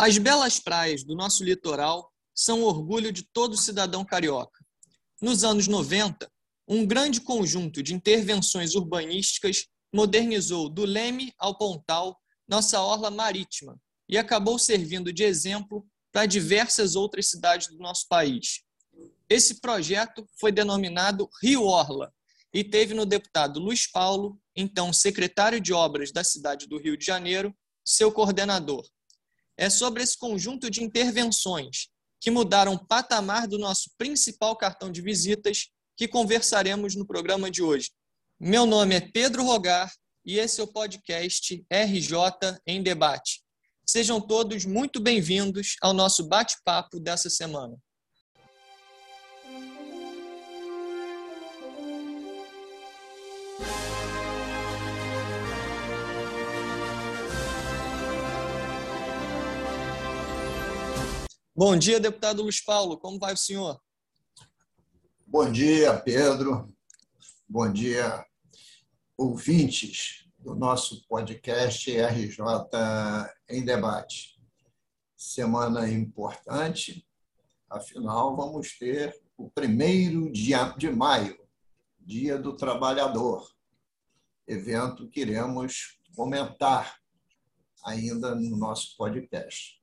As belas praias do nosso litoral são orgulho de todo cidadão carioca. Nos anos 90, um grande conjunto de intervenções urbanísticas modernizou do Leme ao Pontal nossa orla marítima e acabou servindo de exemplo para diversas outras cidades do nosso país. Esse projeto foi denominado Rio Orla e teve no deputado Luiz Paulo, então secretário de Obras da cidade do Rio de Janeiro, seu coordenador. É sobre esse conjunto de intervenções que mudaram o patamar do nosso principal cartão de visitas que conversaremos no programa de hoje. Meu nome é Pedro Rogar e esse é o podcast RJ em Debate. Sejam todos muito bem-vindos ao nosso bate-papo dessa semana. Bom dia, deputado Luiz Paulo. Como vai o senhor? Bom dia, Pedro. Bom dia, ouvintes do nosso podcast RJ em Debate. Semana importante, afinal, vamos ter o primeiro dia de maio, Dia do Trabalhador, evento que iremos comentar ainda no nosso podcast.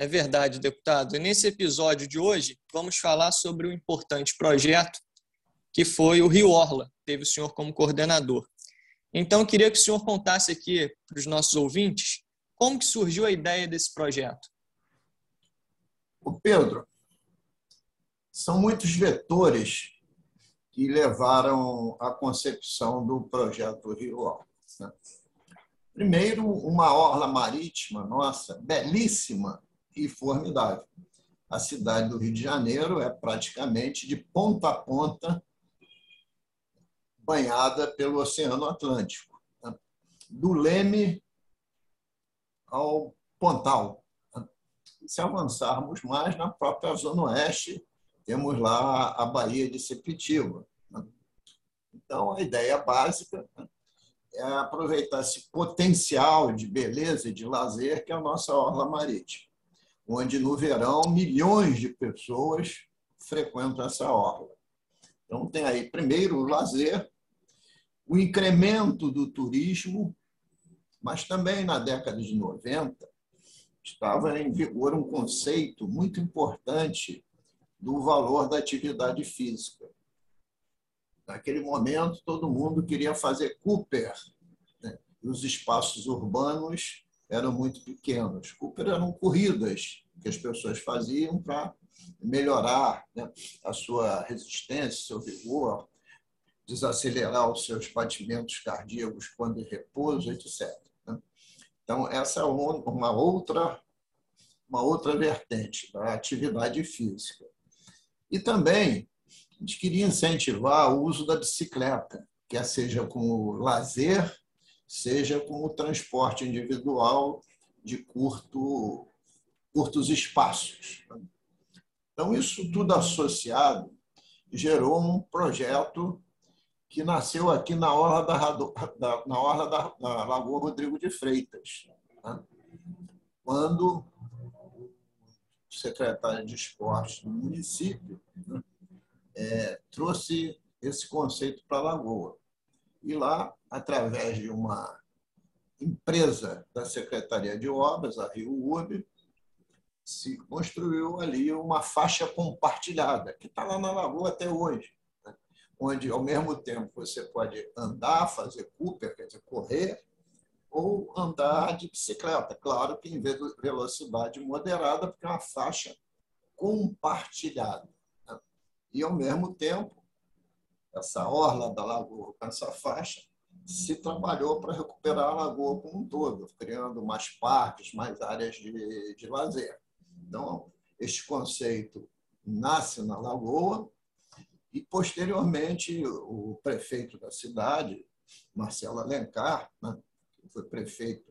É verdade, deputado. E nesse episódio de hoje, vamos falar sobre um importante projeto que foi o Rio Orla, teve o senhor como coordenador. Então, queria que o senhor contasse aqui para os nossos ouvintes como que surgiu a ideia desse projeto. O Pedro, são muitos vetores que levaram à concepção do projeto Rio Orla. Né? Primeiro, uma orla marítima nossa, belíssima, e formidável. A cidade do Rio de Janeiro é praticamente de ponta a ponta banhada pelo Oceano Atlântico, né? do Leme ao Pontal. Se avançarmos mais, na própria Zona Oeste, temos lá a Baía de Sepitiba. Né? Então, a ideia básica é aproveitar esse potencial de beleza e de lazer que é a nossa orla marítima onde no verão milhões de pessoas frequentam essa orla. Então, tem aí, primeiro, o lazer, o incremento do turismo, mas também na década de 90 estava em vigor um conceito muito importante do valor da atividade física. Naquele momento, todo mundo queria fazer Cooper, né? os espaços urbanos eram muito pequenos. Cooper eram corridas que as pessoas faziam para melhorar né, a sua resistência, seu vigor, desacelerar os seus batimentos cardíacos quando em repouso, etc. Né. Então, essa é uma outra, uma outra vertente da atividade física. E também a gente queria incentivar o uso da bicicleta, quer seja como lazer, seja como transporte individual de curto, curtos espaços. Então, isso tudo associado gerou um projeto que nasceu aqui na orla da, na orla da, da Lagoa Rodrigo de Freitas, né? quando o secretário de esportes do município né? é, trouxe esse conceito para a Lagoa. E lá através de uma empresa da Secretaria de Obras, a Rio Urb, se construiu ali uma faixa compartilhada, que está lá na Lagoa até hoje, né? onde, ao mesmo tempo, você pode andar, fazer Cooper, quer dizer, correr, ou andar de bicicleta. Claro que em velocidade moderada, porque é uma faixa compartilhada. Né? E, ao mesmo tempo, essa orla da lagoa com essa faixa se trabalhou para recuperar a lagoa como um todo, criando mais parques, mais áreas de, de lazer. Então, este conceito nasce na lagoa e, posteriormente, o prefeito da cidade, Marcelo Alencar, né, que foi prefeito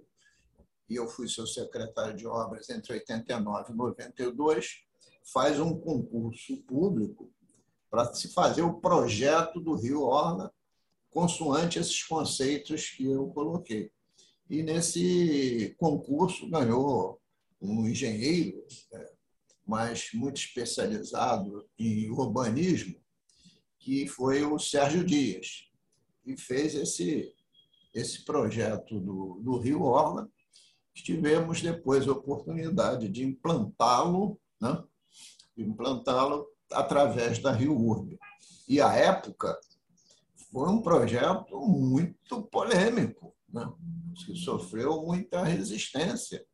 e eu fui seu secretário de obras entre 89 e 92, faz um concurso público para se fazer o projeto do Rio Orla consoante esses conceitos que eu coloquei. E nesse concurso ganhou um engenheiro, é, mas muito especializado em urbanismo, que foi o Sérgio Dias, que fez esse, esse projeto do, do Rio Orla. Tivemos depois a oportunidade de implantá-lo, né? implantá-lo através da Rio Urbe. E a época foi um projeto muito polêmico, né? que sofreu muita resistência,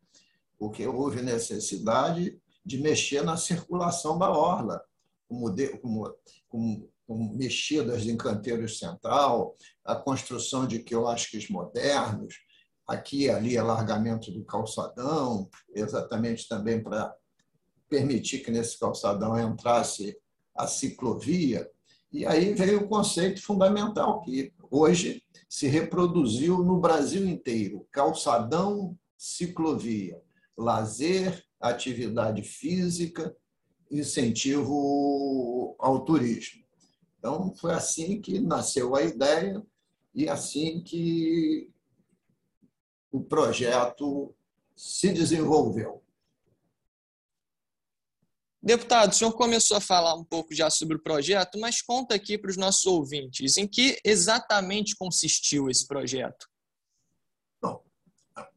porque houve necessidade de mexer na circulação da orla, como, como, como, como mexidas em canteiros central, a construção de quiosques modernos, aqui e ali alargamento do calçadão, exatamente também para permitir que nesse calçadão entrasse a ciclovia. E aí veio o conceito fundamental que hoje se reproduziu no Brasil inteiro: calçadão, ciclovia, lazer, atividade física, incentivo ao turismo. Então, foi assim que nasceu a ideia e assim que o projeto se desenvolveu. Deputado, o senhor começou a falar um pouco já sobre o projeto, mas conta aqui para os nossos ouvintes em que exatamente consistiu esse projeto. Bom,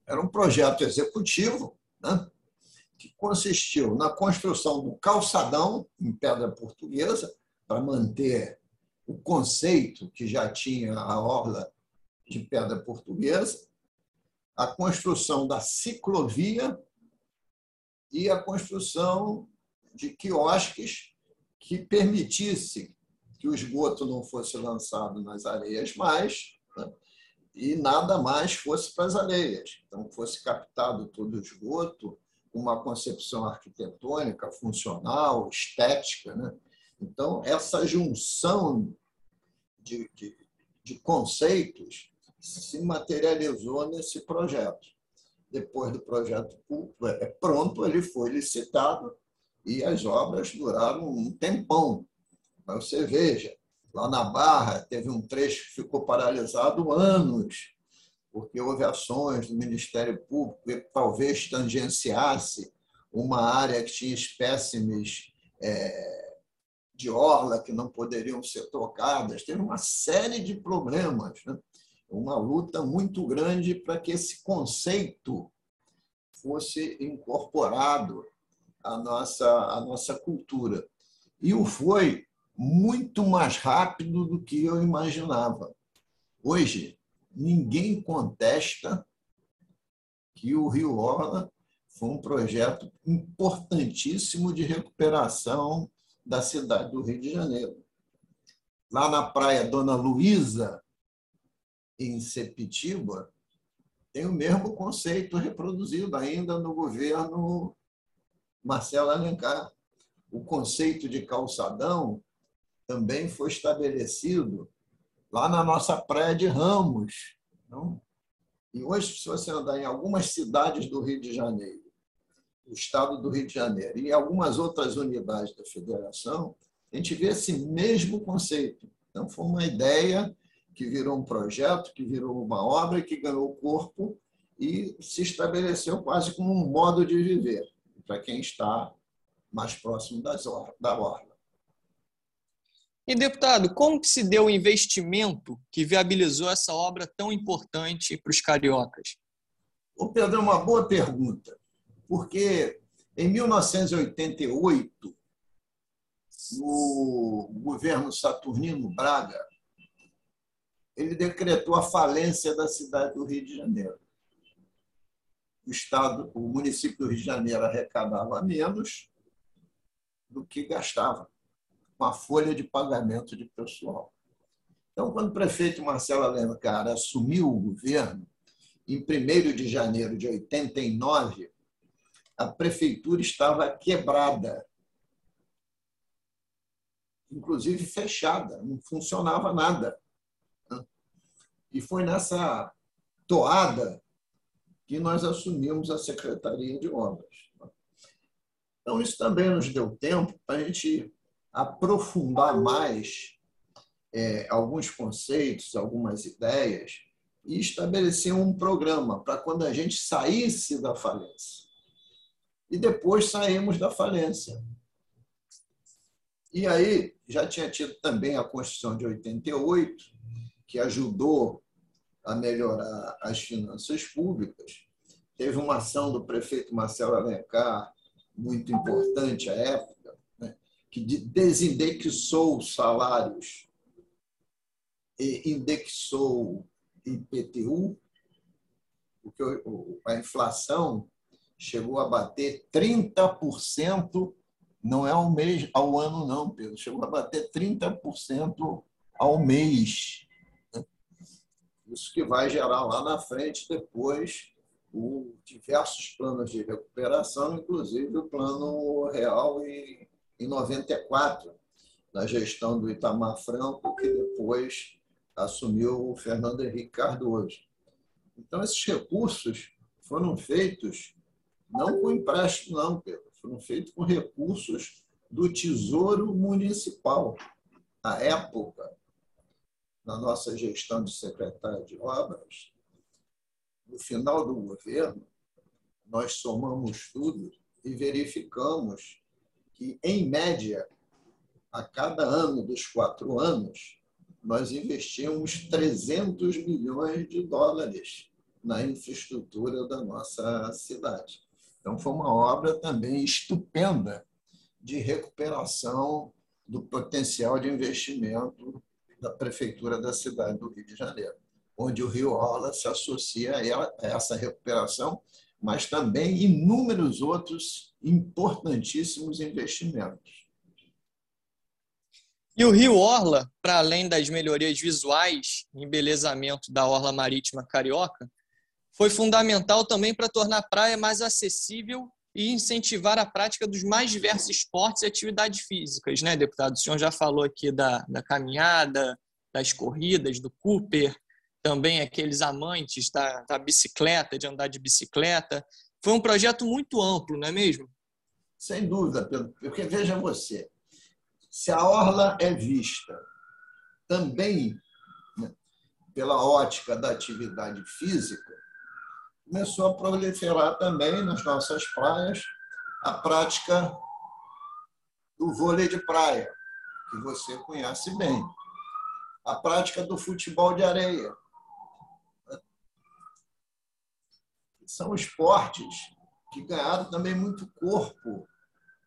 era um projeto executivo né, que consistiu na construção do calçadão em pedra portuguesa para manter o conceito que já tinha a orla de pedra portuguesa, a construção da ciclovia e a construção de quiosques que permitisse que o esgoto não fosse lançado nas areias mais né? e nada mais fosse para as areias. Então, fosse captado todo o esgoto, uma concepção arquitetônica, funcional, estética. Né? Então, essa junção de, de, de conceitos se materializou nesse projeto. Depois do projeto é, pronto, ele foi licitado e as obras duraram um tempão. Mas você veja, lá na Barra teve um trecho que ficou paralisado anos, porque houve ações do Ministério Público que talvez tangenciasse uma área que tinha espécimes é, de orla que não poderiam ser tocadas. Teve uma série de problemas, né? uma luta muito grande para que esse conceito fosse incorporado a nossa, a nossa cultura. E o foi muito mais rápido do que eu imaginava. Hoje, ninguém contesta que o Rio Orla foi um projeto importantíssimo de recuperação da cidade do Rio de Janeiro. Lá na praia Dona Luísa, em Sepitiba, tem o mesmo conceito reproduzido ainda no governo Marcelo Alencar. O conceito de calçadão também foi estabelecido lá na nossa praia de Ramos. Não? E hoje, se você andar em algumas cidades do Rio de Janeiro, do estado do Rio de Janeiro, e em algumas outras unidades da federação, a gente vê esse mesmo conceito. Então, foi uma ideia que virou um projeto, que virou uma obra, que ganhou corpo e se estabeleceu quase como um modo de viver para quem está mais próximo das or da orla. E, deputado, como que se deu o investimento que viabilizou essa obra tão importante para os cariocas? O Pedro, é uma boa pergunta, porque em 1988, o governo Saturnino Braga ele decretou a falência da cidade do Rio de Janeiro o estado, o município do Rio de Janeiro arrecadava menos do que gastava com a folha de pagamento de pessoal. Então, quando o prefeito Marcelo Alencar assumiu o governo, em 1 de janeiro de 89, a prefeitura estava quebrada, inclusive fechada, não funcionava nada. E foi nessa toada que nós assumimos a Secretaria de Obras. Então, isso também nos deu tempo para a gente aprofundar mais é, alguns conceitos, algumas ideias e estabeleciam um programa para quando a gente saísse da falência. E depois saímos da falência. E aí já tinha tido também a Constituição de 88, que ajudou a melhorar as finanças públicas. Teve uma ação do prefeito Marcelo Alencar, muito importante à época, né, que desindexou os salários e indexou IPTU, porque a inflação chegou a bater 30%, não é ao mês, ao ano não, Pedro, chegou a bater 30% ao mês. Isso que vai gerar lá na frente depois o diversos planos de recuperação, inclusive o plano real em, em 94, na gestão do Itamar Franco, que depois assumiu o Fernando Henrique Cardoso. Então, esses recursos foram feitos não com empréstimo, não, Pedro, foram feitos com recursos do Tesouro Municipal. À época, na nossa gestão de secretário de obras, no final do governo, nós somamos tudo e verificamos que, em média, a cada ano dos quatro anos, nós investimos 300 milhões de dólares na infraestrutura da nossa cidade. Então, foi uma obra também estupenda de recuperação do potencial de investimento da Prefeitura da cidade do Rio de Janeiro, onde o Rio Orla se associa a essa recuperação, mas também inúmeros outros importantíssimos investimentos. E o Rio Orla, para além das melhorias visuais e embelezamento da Orla Marítima Carioca, foi fundamental também para tornar a praia mais acessível e incentivar a prática dos mais diversos esportes e atividades físicas, né, deputado? O senhor já falou aqui da, da caminhada, das corridas, do Cooper, também aqueles amantes da, da bicicleta, de andar de bicicleta. Foi um projeto muito amplo, não é mesmo? Sem dúvida, Pedro, porque veja você, se a orla é vista também né, pela ótica da atividade física, começou a proliferar também nas nossas praias a prática do vôlei de praia, que você conhece bem, a prática do futebol de areia. São esportes que ganharam também muito corpo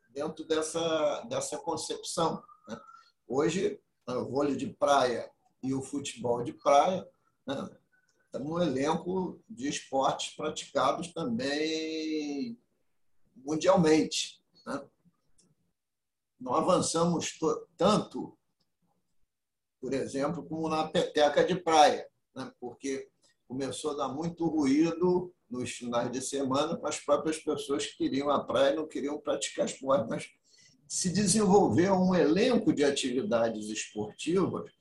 dentro dessa, dessa concepção. Né? Hoje, o vôlei de praia e o futebol de praia no elenco de esportes praticados também mundialmente. Né? Não avançamos tanto, por exemplo, como na peteca de praia, né? porque começou a dar muito ruído nos finais de semana com as próprias pessoas que queriam a praia e não queriam praticar esporte. Mas se desenvolveu um elenco de atividades esportivas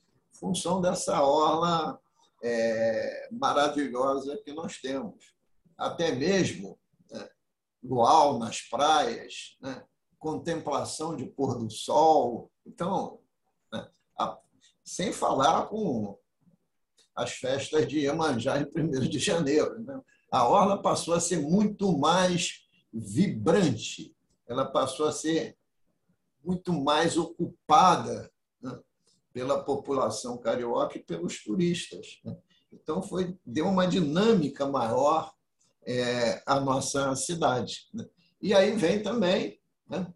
função dessa orla é, maravilhosa que nós temos. Até mesmo né, luau nas praias, né, contemplação de pôr do sol. Então, né, a, sem falar com as festas de Iemanjá em 1 de janeiro. Né? A orla passou a ser muito mais vibrante, ela passou a ser muito mais ocupada? Pela população carioca e pelos turistas. Né? Então, foi, deu uma dinâmica maior é, à nossa cidade. Né? E aí vem também né,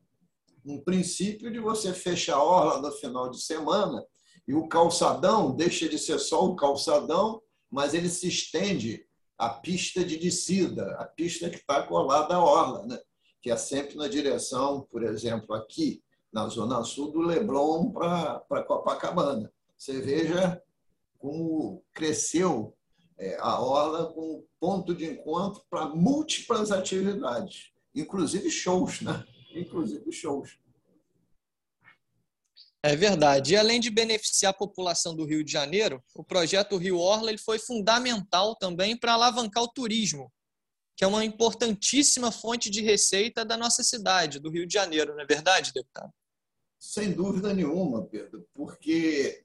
um princípio de você fechar a orla no final de semana e o calçadão deixa de ser só o calçadão, mas ele se estende à pista de descida, a pista que está colada à orla, né? que é sempre na direção, por exemplo, aqui na Zona Sul, do Leblon para Copacabana. Você veja como cresceu é, a orla com ponto de encontro para múltiplas atividades, inclusive shows, né? Inclusive shows. É verdade. E além de beneficiar a população do Rio de Janeiro, o projeto Rio Orla ele foi fundamental também para alavancar o turismo, que é uma importantíssima fonte de receita da nossa cidade, do Rio de Janeiro, não é verdade, deputado? Sem dúvida nenhuma, Pedro, porque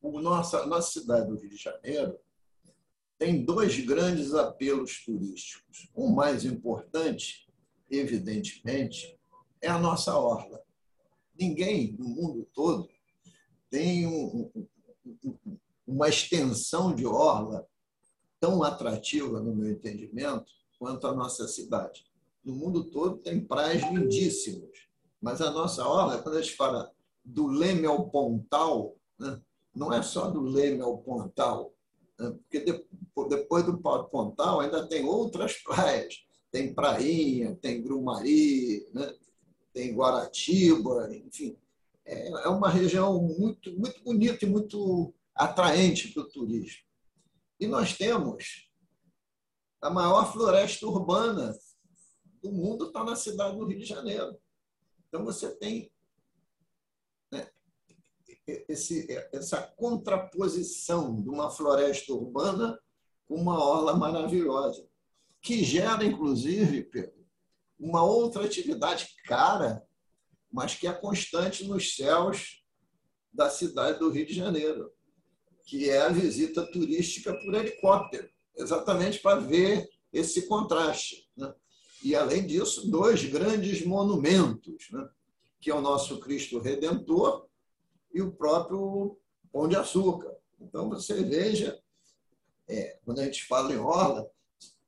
o nossa, nossa cidade do Rio de Janeiro tem dois grandes apelos turísticos. O mais importante, evidentemente, é a nossa orla. Ninguém no mundo todo tem um, um, uma extensão de orla tão atrativa, no meu entendimento, quanto a nossa cidade. No mundo todo tem praias lindíssimas, mas a nossa orla, quando a gente fala do Leme ao Pontal, né? não é só do Leme ao Pontal, né? porque depois do Pontal ainda tem outras praias. Tem Prainha, tem Grumari, né? tem Guaratiba, enfim. É, é uma região muito, muito bonita e muito atraente para o turismo. E nós temos a maior floresta urbana do mundo está na cidade do Rio de Janeiro. Então você tem esse, essa contraposição de uma floresta urbana com uma orla maravilhosa, que gera, inclusive, Pedro, uma outra atividade cara, mas que é constante nos céus da cidade do Rio de Janeiro, que é a visita turística por helicóptero, exatamente para ver esse contraste. Né? E, além disso, dois grandes monumentos, né? que é o nosso Cristo Redentor e o próprio Pão de Açúcar. Então, você veja, é, quando a gente fala em orla,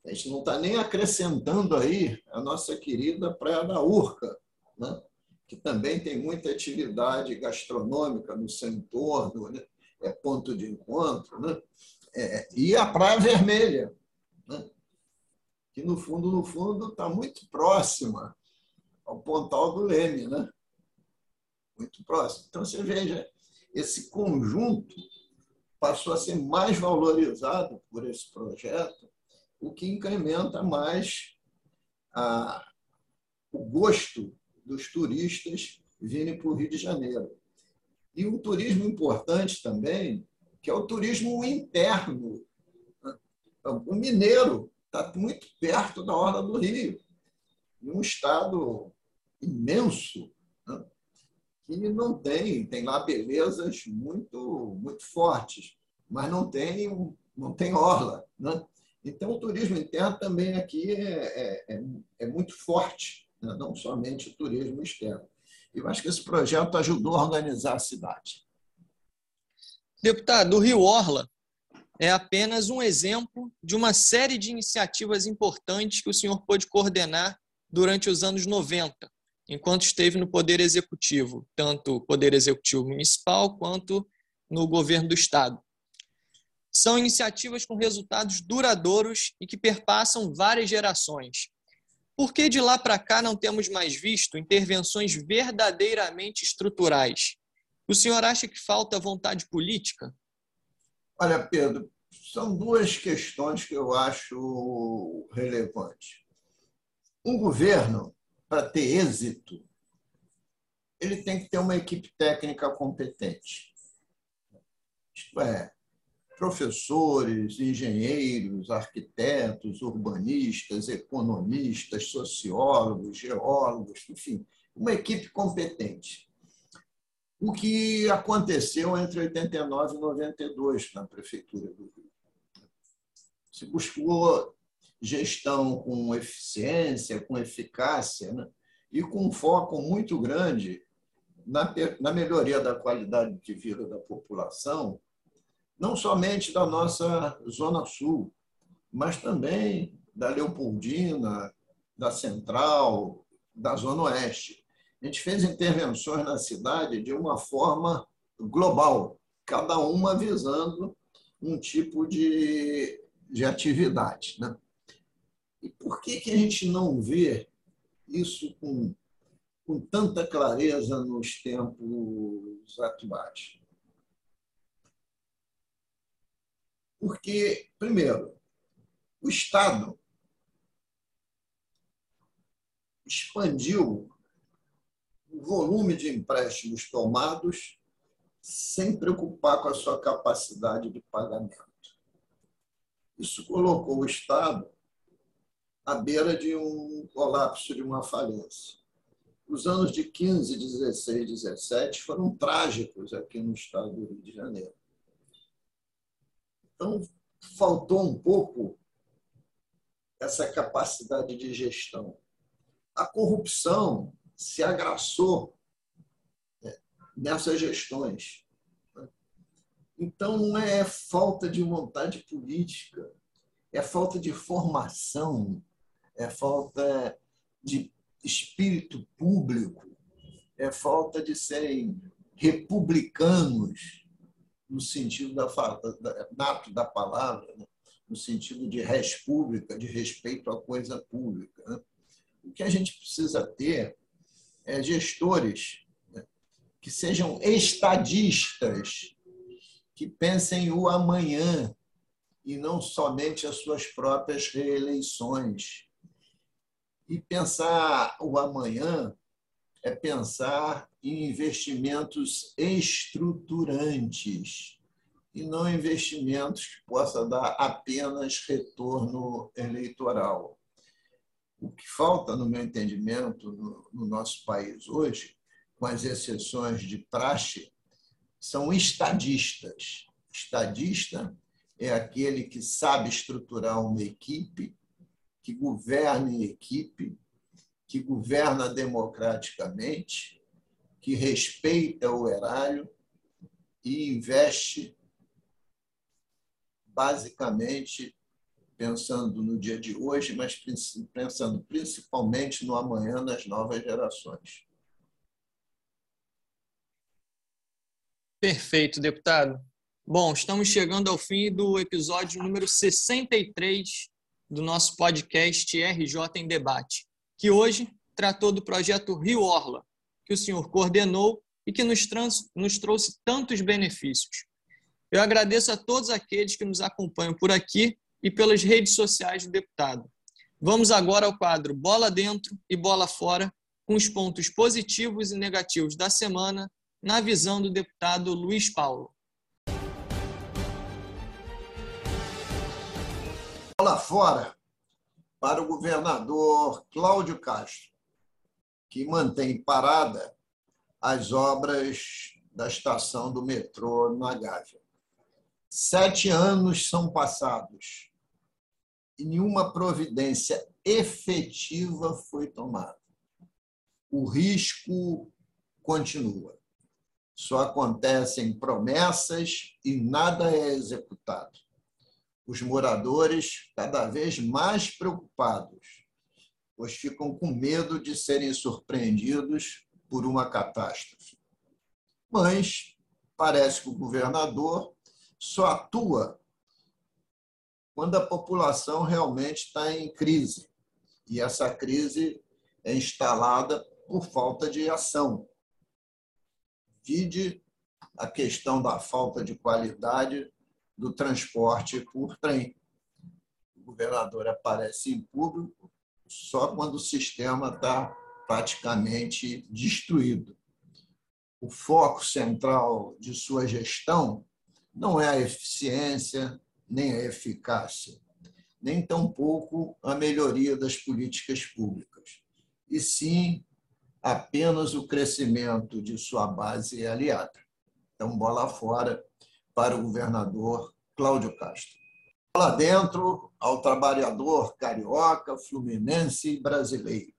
a gente não está nem acrescentando aí a nossa querida Praia da Urca, né? que também tem muita atividade gastronômica no seu entorno, né? é ponto de encontro, né? É, e a Praia Vermelha, né? Que no fundo, no fundo, está muito próxima ao Pontal do Leme, né? muito próximo. Então, você veja, esse conjunto passou a ser mais valorizado por esse projeto, o que incrementa mais a, o gosto dos turistas virem para o Rio de Janeiro. E um turismo importante também, que é o turismo interno. O mineiro está muito perto da Orla do Rio, em um estado imenso, né? que não tem, tem lá belezas muito, muito fortes, mas não tem, não tem orla. Né? Então, o turismo interno também aqui é, é, é, é muito forte, né? não somente o turismo externo. Eu acho que esse projeto ajudou a organizar a cidade. Deputado, o Rio Orla é apenas um exemplo de uma série de iniciativas importantes que o senhor pôde coordenar durante os anos 90, enquanto esteve no Poder Executivo, tanto Poder Executivo Municipal quanto no governo do Estado. São iniciativas com resultados duradouros e que perpassam várias gerações. Por que de lá para cá não temos mais visto intervenções verdadeiramente estruturais? O senhor acha que falta vontade política? Olha, Pedro, são duas questões que eu acho relevantes. Um governo para ter êxito, ele tem que ter uma equipe técnica competente. Isto é, professores, engenheiros, arquitetos, urbanistas, economistas, sociólogos, geólogos, enfim, uma equipe competente. O que aconteceu entre 89 e 92 na Prefeitura do Rio. Se buscou gestão com eficiência, com eficácia, né? e com um foco muito grande na, na melhoria da qualidade de vida da população, não somente da nossa Zona Sul, mas também da Leopoldina, da Central, da Zona Oeste. A gente fez intervenções na cidade de uma forma global, cada uma visando um tipo de, de atividade. Né? E por que, que a gente não vê isso com, com tanta clareza nos tempos atuais? Porque, primeiro, o Estado expandiu volume de empréstimos tomados sem preocupar com a sua capacidade de pagamento. Isso colocou o Estado à beira de um colapso, de uma falência. Os anos de 15, 16, 17 foram trágicos aqui no estado do Rio de Janeiro. Então, faltou um pouco essa capacidade de gestão. A corrupção se agraçou né, nessas gestões. Então, não é falta de vontade política, é falta de formação, é falta de espírito público, é falta de serem republicanos no sentido da, da nato da palavra, né? no sentido de res pública, de respeito à coisa pública. Né? O que a gente precisa ter é gestores né? que sejam estadistas, que pensem o amanhã e não somente as suas próprias reeleições. E pensar o amanhã é pensar em investimentos estruturantes e não investimentos que possam dar apenas retorno eleitoral. O que falta, no meu entendimento, no, no nosso país hoje, com as exceções de praxe, são estadistas. Estadista é aquele que sabe estruturar uma equipe, que governa em equipe, que governa democraticamente, que respeita o erário e investe basicamente pensando no dia de hoje, mas pensando principalmente no amanhã nas novas gerações. Perfeito, deputado. Bom, estamos chegando ao fim do episódio número 63 do nosso podcast RJ em Debate, que hoje tratou do projeto Rio Orla, que o senhor coordenou e que nos, trans, nos trouxe tantos benefícios. Eu agradeço a todos aqueles que nos acompanham por aqui e pelas redes sociais do deputado. Vamos agora ao quadro Bola Dentro e Bola Fora, com os pontos positivos e negativos da semana, na visão do deputado Luiz Paulo. Bola fora para o governador Cláudio Castro, que mantém parada as obras da estação do metrô na Gávea. Sete anos são passados nenhuma providência efetiva foi tomada. O risco continua. Só acontecem promessas e nada é executado. Os moradores cada vez mais preocupados, pois ficam com medo de serem surpreendidos por uma catástrofe. Mas parece que o governador só atua quando a população realmente está em crise. E essa crise é instalada por falta de ação. Vide a questão da falta de qualidade do transporte por trem. O governador aparece em público só quando o sistema está praticamente destruído. O foco central de sua gestão não é a eficiência, nem a eficácia, nem tampouco a melhoria das políticas públicas, e sim apenas o crescimento de sua base aliada. Então, bola fora para o governador Cláudio Castro. Lá dentro, ao trabalhador carioca, fluminense e brasileiro,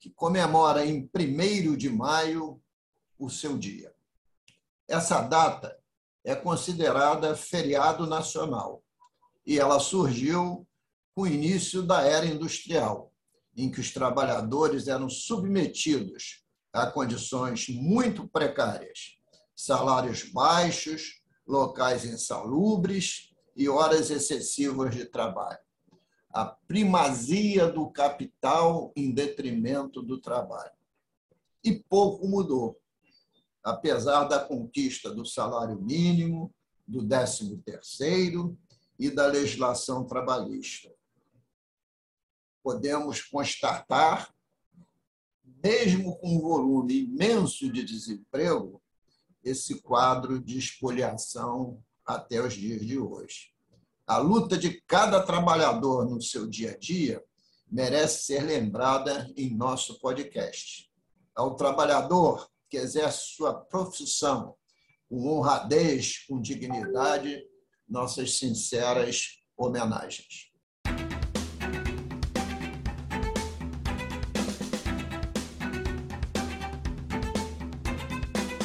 que comemora em 1 de maio o seu dia. Essa data é considerada feriado nacional e ela surgiu com o início da era industrial, em que os trabalhadores eram submetidos a condições muito precárias, salários baixos, locais insalubres e horas excessivas de trabalho. A primazia do capital em detrimento do trabalho. E pouco mudou apesar da conquista do salário mínimo, do 13º e da legislação trabalhista. Podemos constatar, mesmo com um volume imenso de desemprego, esse quadro de expoliação até os dias de hoje. A luta de cada trabalhador no seu dia a dia merece ser lembrada em nosso podcast. Ao trabalhador que exerce sua profissão com honradez, com dignidade, nossas sinceras homenagens.